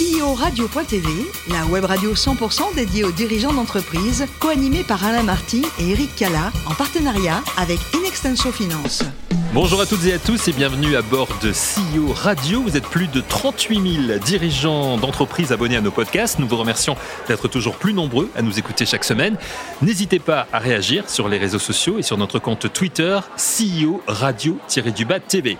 CEO Radio.tv, la web radio 100% dédiée aux dirigeants d'entreprise, co-animée par Alain Marty et Eric Cala, en partenariat avec Inextenso Finance. Bonjour à toutes et à tous et bienvenue à bord de CEO Radio. Vous êtes plus de 38 000 dirigeants d'entreprises abonnés à nos podcasts. Nous vous remercions d'être toujours plus nombreux à nous écouter chaque semaine. N'hésitez pas à réagir sur les réseaux sociaux et sur notre compte Twitter CEO Radio-du-Bas TV.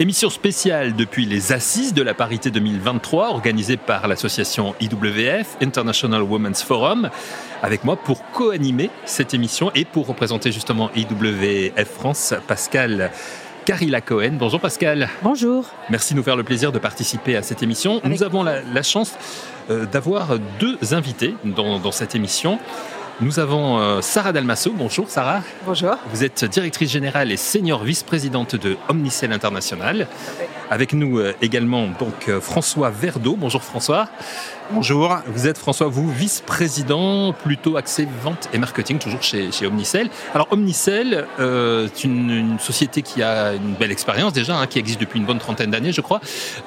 Émission spéciale depuis les Assises de la parité 2023 organisée par l'association IWF, International Women's Forum, avec moi pour co-animer cette émission et pour représenter justement IWF France, Pascal. Carilla Cohen. Bonjour Pascal. Bonjour. Merci de nous faire le plaisir de participer à cette émission. Nous avons la, chance euh, d'avoir deux invités dans, dans cette émission. Nous avons euh, Sarah Dalmasso. Bonjour Sarah. Bonjour. Vous êtes directrice générale et senior vice-présidente de Omnicell International. Avec nous euh, également donc euh, François Verdeau. Bonjour François. Bonjour. Vous êtes François, vous vice-président plutôt axé vente et marketing, toujours chez, chez Omnicell. Alors Omnicell, euh, c'est une, société qui a une belle expérience déjà, hein, qui existe depuis une bonne trentaine d'années, je crois.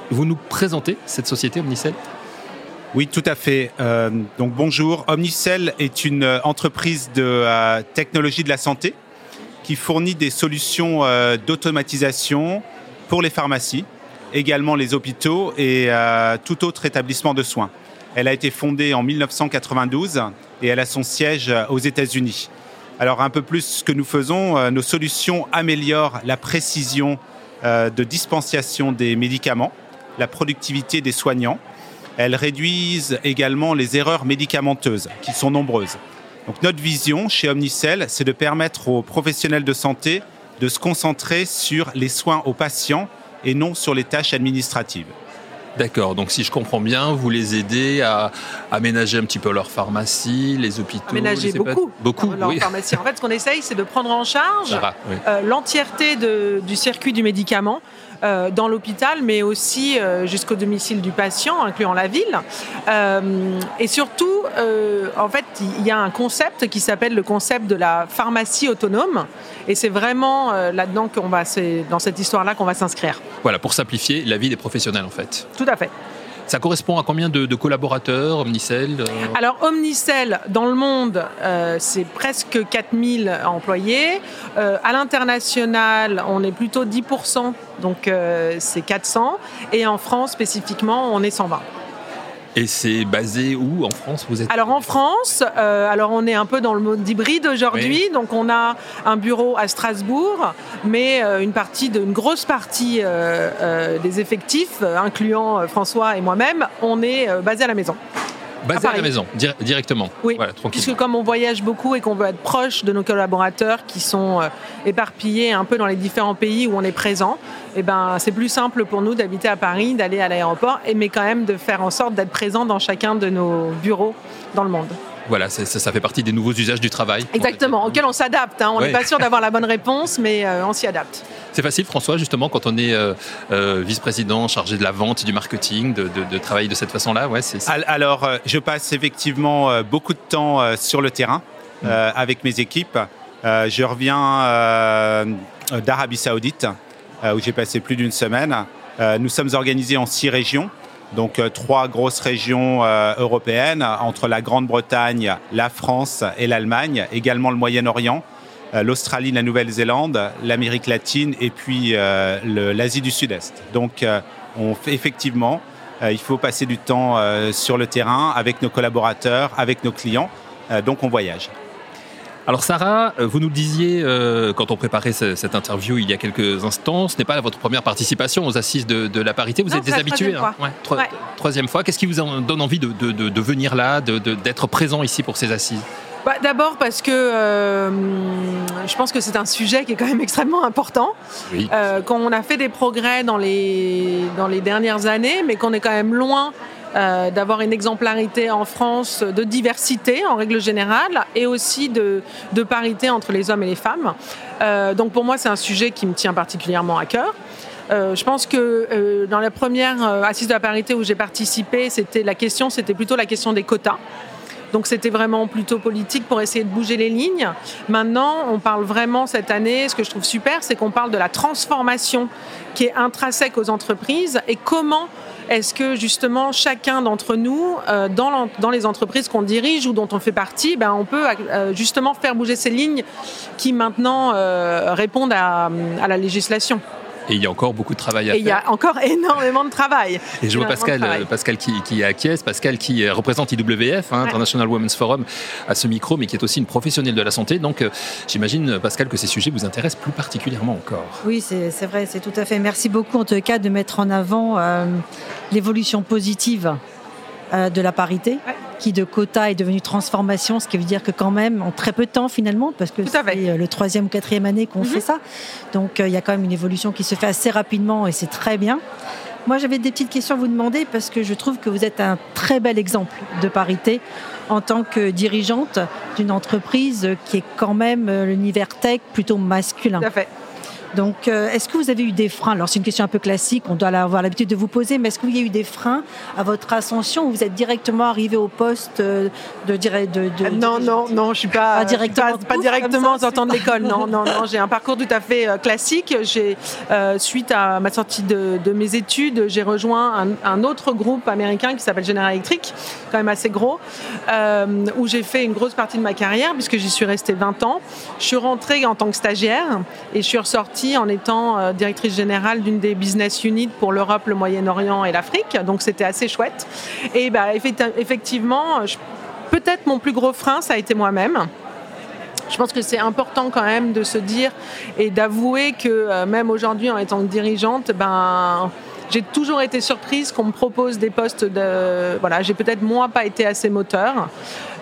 Vous nous présentez cette société Omnicell? Oui, tout à fait. Euh, donc bonjour. Omnicell est une euh, entreprise de euh, technologie de la santé qui fournit des solutions d'automatisation pour les pharmacies, également les hôpitaux et tout autre établissement de soins. Elle a été fondée en 1992 et elle a son siège aux États-Unis. Alors un peu plus ce que nous faisons, nos solutions améliorent la précision de dispensation des médicaments, la productivité des soignants elles réduisent également les erreurs médicamenteuses, qui sont nombreuses. Donc notre vision chez Omnicell, c'est de permettre aux professionnels de santé de se concentrer sur les soins aux patients et non sur les tâches administratives. D'accord, donc si je comprends bien, vous les aidez à aménager un petit peu leur pharmacie, les hôpitaux Aménager beaucoup. Beaucoup, leur pharmacie. En fait, ce qu'on essaye, c'est de prendre en charge euh, l'entièreté du circuit du médicament. Euh, dans l'hôpital, mais aussi euh, jusqu'au domicile du patient, incluant la ville. Euh, et surtout, en fait, il y a un concept qui s'appelle le concept de la pharmacie autonome. Et c'est vraiment là-dedans qu'on va, c'est dans cette histoire-là qu'on va s'inscrire. Voilà, pour simplifier la vie des professionnels, en fait. Tout à fait. Ça correspond à combien de, collaborateurs, Omnicell euh Alors, Omnicell, dans le monde, euh, c'est presque 4000 employés. Euh, à l'international, on est plutôt 10%, donc c'est 400. Et en France, spécifiquement, on est 120. Et c'est basé où en France vous êtes Alors en France, euh, alors on est un peu dans le mode hybride aujourd'hui, donc on a un bureau à Strasbourg, mais euh, une partie, de, une grosse partie euh, des effectifs, incluant François et moi-même, on est basé à la maison. Basé à, la maison, directement. Oui, puisque comme on voyage beaucoup et qu'on veut être proche de nos collaborateurs qui sont éparpillés un peu dans les différents pays où on est présent, eh ben, c'est plus simple pour nous d'habiter à Paris, d'aller à l'aéroport, mais quand même de faire en sorte d'être présent dans chacun de nos bureaux dans le monde. Voilà, ça, ça, fait partie des nouveaux usages du travail. Exactement, auxquels on s'adapte. Hein. On n'est pas sûr d'avoir la bonne réponse, mais euh, on s'y adapte. C'est facile, François, justement, quand on est euh, euh, vice-président chargé de la vente et du marketing, de, travailler de cette façon-là ouais, Alors, je passe effectivement beaucoup de temps sur le terrain mm. avec mes équipes. je reviens d'Arabie Saoudite euh, où j'ai passé plus d'une semaine. Euh, nous sommes organisés en six régions donc euh, trois grosses régions européennes entre la Grande-Bretagne, la France et l'Allemagne, également le Moyen-Orient, l'Australie, la Nouvelle-Zélande, l'Amérique latine et puis l'Asie du Sud-Est. Donc on fait effectivement, il faut passer du temps sur le terrain avec nos collaborateurs, avec nos clients, donc on voyage. Alors Sarah, euh, vous nous disiez, euh, quand on préparait cette interview il y a quelques instants, ce n'est pas votre première participation aux assises de, la parité, vous êtes des habitués. Troisième, hein. fois. troisième fois. Qu'est-ce qui vous donne envie de, venir là, d'être présent ici pour ces assises? Bah, D'abord parce que euh, je pense que c'est un sujet qui est quand même extrêmement important. Oui. quand on a fait des progrès dans les, dans les dernières années, mais qu'on est quand même loin euh, d'avoir une exemplarité en France de diversité en règle générale et aussi de, parité entre les hommes et les femmes. Euh, donc pour moi, c'est un sujet qui me tient particulièrement à cœur. Euh, je pense que dans la première assise de la parité où j'ai participé, c'était la question, c'était plutôt la question des quotas. Donc c'était vraiment plutôt politique pour essayer de bouger les lignes. Maintenant, on parle vraiment cette année, ce que je trouve super, c'est qu'on parle de la transformation qui est intrinsèque aux entreprises et comment est-ce que justement chacun d'entre nous, euh, dans, les entreprises qu'on dirige ou dont on fait partie, ben, on peut euh, justement faire bouger ces lignes qui maintenant euh, répondent à la législation et il y a encore beaucoup de travail à et faire. Il y a encore énormément de travail. Et je vois Pascal, Pascal qui, qui acquiesce, Pascal qui représente IWF, hein, International Women's Forum, à ce micro, mais qui est aussi une professionnelle de la santé. Donc, euh, j'imagine, Pascal, que ces sujets vous intéressent plus particulièrement encore. Oui, c'est vrai, c'est tout à fait. Merci beaucoup, en tout cas, de mettre en avant euh, l'évolution positive euh, de la parité, qui de quota est devenu transformation, ce qui veut dire que quand même, en très peu de temps finalement, parce que c'est euh, le troisième ou quatrième année qu'on fait mhm. ça, donc euh, il y a quand même une évolution qui se fait assez rapidement et c'est très bien. Moi, j'avais des petites questions à vous demander parce que je trouve que vous êtes un très bel exemple de parité en tant que dirigeante d'une entreprise qui est quand même l'univers tech plutôt masculin. Tout à fait. Donc, euh, est-ce que vous avez eu des freins? Alors, c'est une question un peu classique, on doit avoir l'habitude de vous poser, mais est-ce qu'il y a eu des freins à votre ascension ou vous êtes directement arrivé au poste euh, de, de, de, Non, non, non, je suis pas, pas directement, pas, directement sortant de l'école. Non, non, non, j'ai un parcours tout à fait euh, classique. J'ai, suite à ma sortie de, mes études, j'ai rejoint un, autre groupe américain qui s'appelle General Electric, quand même assez gros, où j'ai fait une grosse partie de ma carrière puisque j'y suis restée 20 ans. Je suis rentrée en tant que stagiaire et je suis ressortie en étant euh, directrice générale d'une des business units pour l'Europe, le Moyen-Orient et l'Afrique. Donc c'était assez chouette. Et bah, effectivement, peut-être mon plus gros frein, ça a été moi-même. Je pense que c'est important quand même de se dire et d'avouer que euh, même aujourd'hui en étant dirigeante, ben j'ai toujours été surprise qu'on me propose des postes de. Voilà, j'ai peut-être moi pas été assez moteur.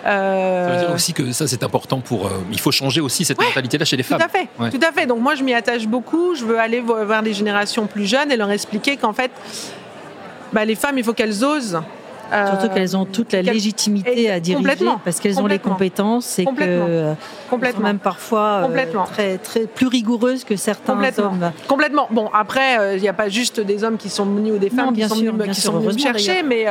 Euh... Ça veut dire aussi que ça c'est important pour. Euh, il faut changer aussi cette mentalité-là chez les femmes. Tout à fait. Tout à fait. Donc moi je m'y attache beaucoup. Je veux aller voir des générations plus jeunes et leur expliquer qu'en fait, bah, les femmes il faut qu'elles osent Surtout euh, qu'elles ont toute la légitimité à diriger parce qu'elles ont les compétences et que complètement. même parfois euh, très, très plus rigoureuses que certains hommes. Complètement. Bon, après, euh, il n'y a pas juste des hommes qui sont venus ou des femmes qui sont venus, qui sont chercher, mais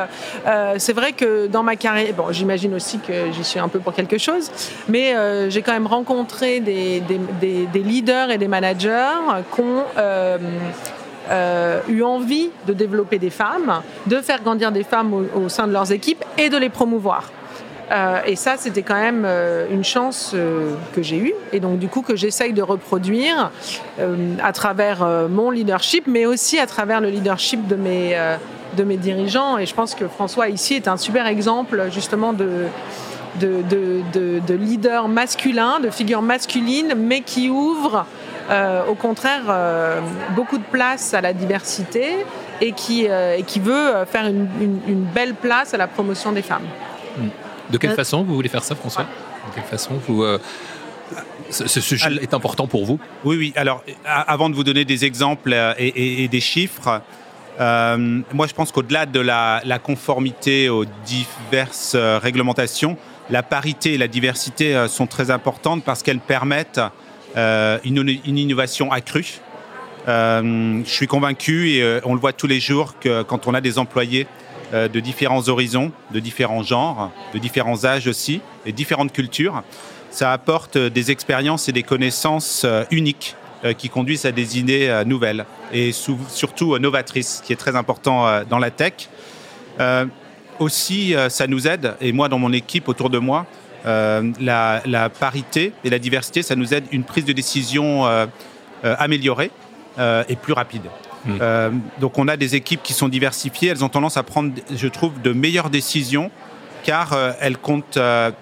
c'est vrai que dans ma carrière, bon, j'imagine aussi que j'y suis un peu pour quelque chose, mais j'ai quand même rencontré des, des, des, leaders et des managers qui ont euh, eu envie de développer des femmes, de faire grandir des femmes au, sein de leurs équipes et de les promouvoir. Euh, et ça, c'était quand même euh, une chance que j'ai eue, et donc du coup que j'essaye de reproduire à travers mon leadership, mais aussi à travers le leadership de mes, de mes dirigeants. Et je pense que François ici est un super exemple justement de, de, de, de leader masculin, de figure masculine, mais qui ouvre euh, au contraire euh, beaucoup de place à la diversité et qui, euh, qui veut faire une, belle place à la promotion des femmes. De quelle façon vous voulez faire ça, François? De quelle façon vous ce, sujet est important pour vous? Oui, oui. Alors, avant de vous donner des exemples et, des chiffres, moi, je pense qu'au-delà de la, conformité aux diverses réglementations, la parité et la diversité sont très importantes parce qu'elles permettent euh, une, innovation accrue. Euh, je suis convaincu, et euh, on le voit tous les jours, que quand on a des employés de différents horizons, de différents genres, de différents âges aussi, et différentes cultures, ça apporte des expériences et des connaissances uniques qui conduisent à des idées nouvelles et surtout novatrices, qui est très important dans la tech. aussi, ça nous aide, et moi dans mon équipe autour de moi, euh, la, parité et la diversité, ça nous aide une prise de décision euh, euh, améliorée et plus rapide. Hmm. donc on a des équipes qui sont diversifiées, elles ont tendance à prendre, je trouve, de meilleures décisions car elles comptent en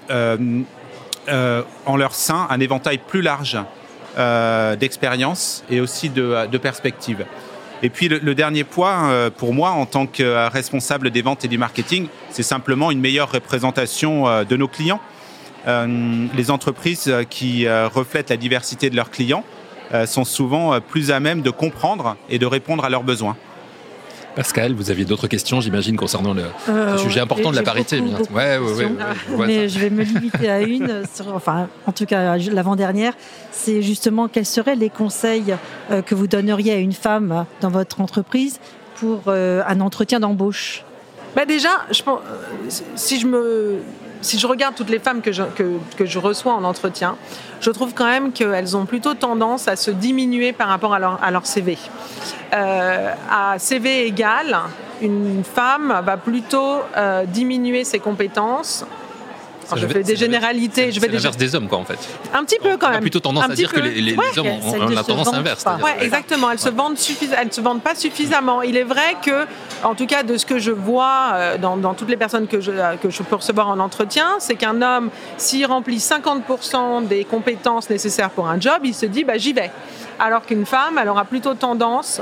leur sein un éventail plus large d'expériences et aussi de, perspectives. Et puis le, dernier point, pour moi, en tant que responsable des ventes et du marketing, c'est simplement une meilleure représentation de nos clients. Euh, les entreprises euh, qui euh, reflètent la diversité de leurs clients sont souvent plus à même de comprendre et de répondre à leurs besoins. Pascal, vous aviez d'autres questions, j'imagine, concernant le, sujet important de la parité. Bien. Ouais, ouais, Mais je vais me limiter à une, enfin, en tout cas, l'avant-dernière. C'est justement quels seraient les conseils que vous donneriez à une femme dans votre entreprise pour un entretien d'embauche? Bah Déjà, je pense, si je me si je regarde toutes les femmes que je, que, je reçois en entretien, je trouve quand même qu'elles ont plutôt tendance à se diminuer par rapport à leur, à leur CV. Euh, à CV égal, une femme va plutôt euh, diminuer ses compétences je fais des généralités. Vais l'inverse des hommes, quoi, en fait. Un petit peu, quand même. On a plutôt tendance à dire que les, hommes ont, la tendance inverse. Oui, exactement. Elles ne se vendent pas suffisamment. Il est vrai que, en tout cas, de ce que je vois euh, dans, toutes les personnes que je, que je peux recevoir en entretien, c'est qu'un homme, s'il remplit 50% des compétences nécessaires pour un job, il se dit, bah, j'y vais. Alors qu'une femme, elle aura plutôt tendance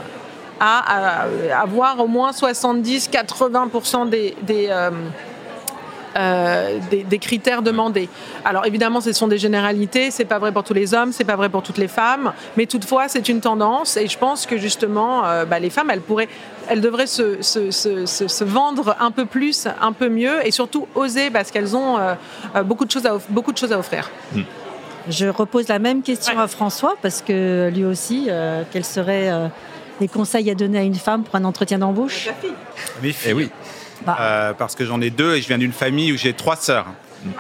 à, avoir au moins 70-80% des, des euh, euh, des, critères demandés. Alors évidemment, ce sont des généralités, c'est pas vrai pour tous les hommes, c'est pas vrai pour toutes les femmes, mais toutefois, c'est une tendance et je pense que justement, euh, bah, les femmes, elles pourraient, elles devraient se, se, se, vendre un peu plus, un peu mieux et surtout oser parce qu'elles ont euh, beaucoup, de choses à beaucoup de choses à offrir. Hmm. Je repose la même question à François parce que lui aussi, quels seraient les conseils à donner à une femme pour un entretien d'embauche? Oui, eh oui. Bah. Euh, parce que j'en ai deux et je viens d'une famille où j'ai trois sœurs.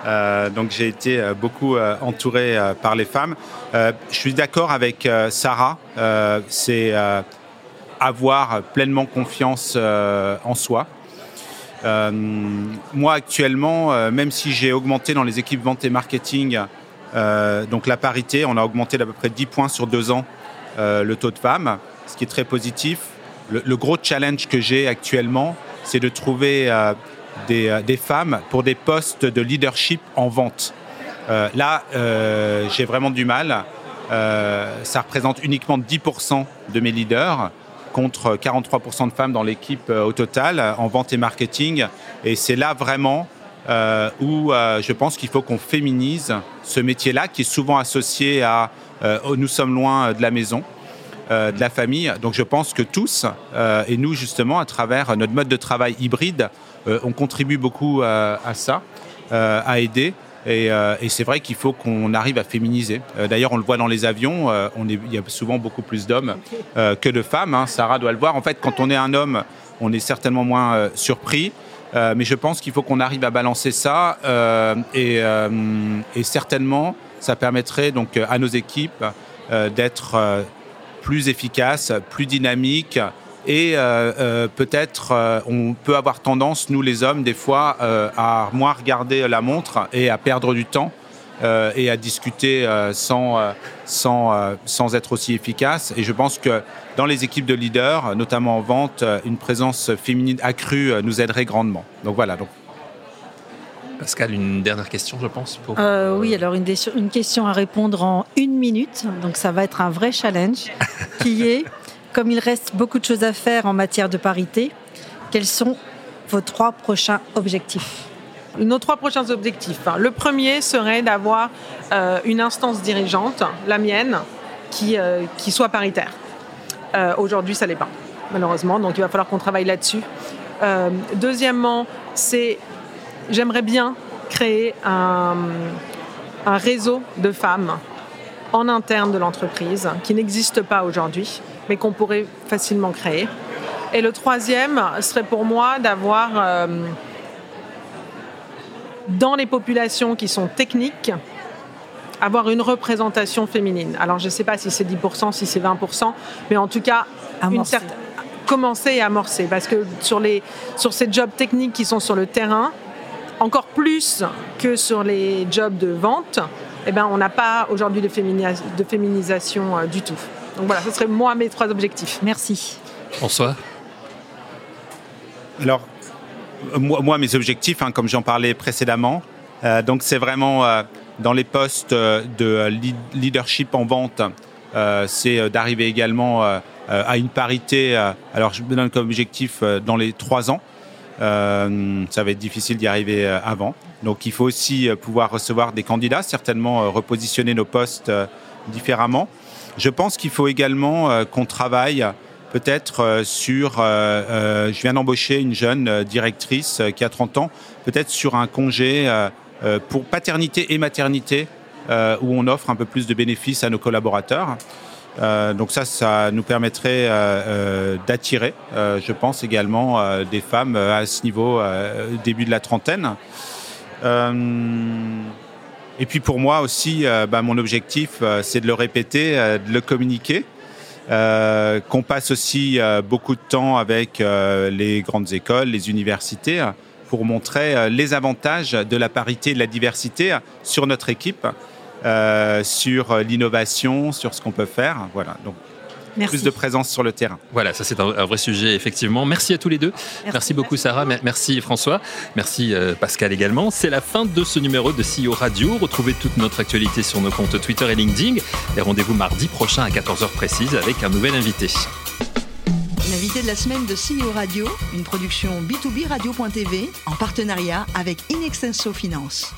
Euh, donc j'ai été euh, beaucoup entouré par les femmes. je suis d'accord avec Sarah, c'est avoir pleinement confiance en soi. moi actuellement, même si j'ai augmenté dans les équipes vente et marketing, donc la parité, on a augmenté d'à peu près 10 points sur deux ans le taux de femmes, ce qui est très positif. le gros challenge que j'ai actuellement, c'est de trouver euh, euh, des, femmes pour des postes de leadership en vente. Euh, là, j'ai vraiment du mal. ça représente uniquement 10% de mes leaders contre 43% de femmes dans l'équipe au total en vente et marketing. Et c'est là vraiment où je pense qu'il faut qu'on féminise ce métier-là qui est souvent associé à nous sommes loin de la maison. Euh, de la famille. Donc je pense que tous, euh, et nous justement, à travers notre mode de travail hybride, euh, on contribue beaucoup à ça, à aider. Et, c'est vrai qu'il faut qu'on arrive à féminiser. D'ailleurs, on le voit dans les avions, on est, il y a souvent beaucoup plus d'hommes que de femmes. Hein. Sarah doit le voir. En fait, quand on est un homme, on est certainement moins surpris. mais je pense qu'il faut qu'on arrive à balancer ça. Et, et, certainement, ça permettrait donc à nos équipes d'être plus efficace, plus dynamique. Et euh, euh, peut-être euh, on peut avoir tendance, nous les hommes, des fois, à moins regarder la montre et à perdre du temps et à discuter sans, sans, sans être aussi efficace. Et je pense que dans les équipes de leaders, notamment en vente, une présence féminine accrue nous aiderait grandement. Donc voilà. Pascal, une dernière question, je pense. Pour... Euh, oui, alors une, une, question à répondre en une minute. Donc ça va être un vrai challenge qui est, comme il reste beaucoup de choses à faire en matière de parité, quels sont vos trois prochains objectifs? Nos trois prochains objectifs. Le premier serait d'avoir euh, une instance dirigeante, la mienne, qui, euh, qui soit paritaire. Aujourd'hui, ça l'est pas, malheureusement, donc il va falloir qu'on travaille là-dessus. deuxièmement, c'est j'aimerais bien créer un, réseau de femmes en interne de l'entreprise qui n'existe pas aujourd'hui, mais qu'on pourrait facilement créer. Et le troisième serait pour moi d'avoir euh, dans les populations qui sont techniques, avoir une représentation féminine. Alors je ne sais pas si c'est 10%, si c'est 20%, mais en tout cas, une certaine commencer et amorcer. Parce que sur, les, sur ces jobs techniques qui sont sur le terrain, encore plus que sur les jobs de vente, eh ben, on n'a pas aujourd'hui de, de, féminisation euh, du tout. Donc voilà, ce serait moi mes trois objectifs. Merci. François? Alors, euh, moi, mes objectifs, hein, comme j'en parlais précédemment, euh, donc c'est vraiment dans les postes de leadership en vente, c'est d'arriver également à une parité. alors, je me donne comme objectif dans les trois ans. Euh, ça va être difficile d'y arriver euh, avant. Donc il faut aussi euh, pouvoir recevoir des candidats, certainement repositionner nos postes différemment. Je pense qu'il faut également qu'on travaille peut-être sur, je viens d'embaucher une jeune directrice qui a 30 ans, peut-être sur un congé pour paternité et maternité où on offre un peu plus de bénéfices à nos collaborateurs. Euh, donc ça, ça nous permettrait euh, euh, d'attirer, je pense également, des femmes à ce niveau, début de la trentaine. et puis pour moi aussi, bah, mon objectif, c'est de le répéter, de le communiquer. qu'on passe aussi beaucoup de temps avec les grandes écoles, les universités, pour montrer les avantages de la parité et de la diversité sur notre équipe, sur l'innovation, sur ce qu'on peut faire. Voilà. Donc plus de présence sur le terrain. Voilà, ça c'est un, vrai sujet, effectivement. Merci à tous les deux. Merci, beaucoup, Sarah. Merci, François. Merci, euh, Pascal, également. C'est la fin de ce numéro de CEO Radio. Retrouvez toute notre actualité sur nos comptes Twitter et LinkedIn. Et rendez-vous mardi prochain à 14h précise avec un nouvel invité. L'invité de la semaine de CEO Radio, une production B2B Radio.tv en partenariat avec Inextenso Finance.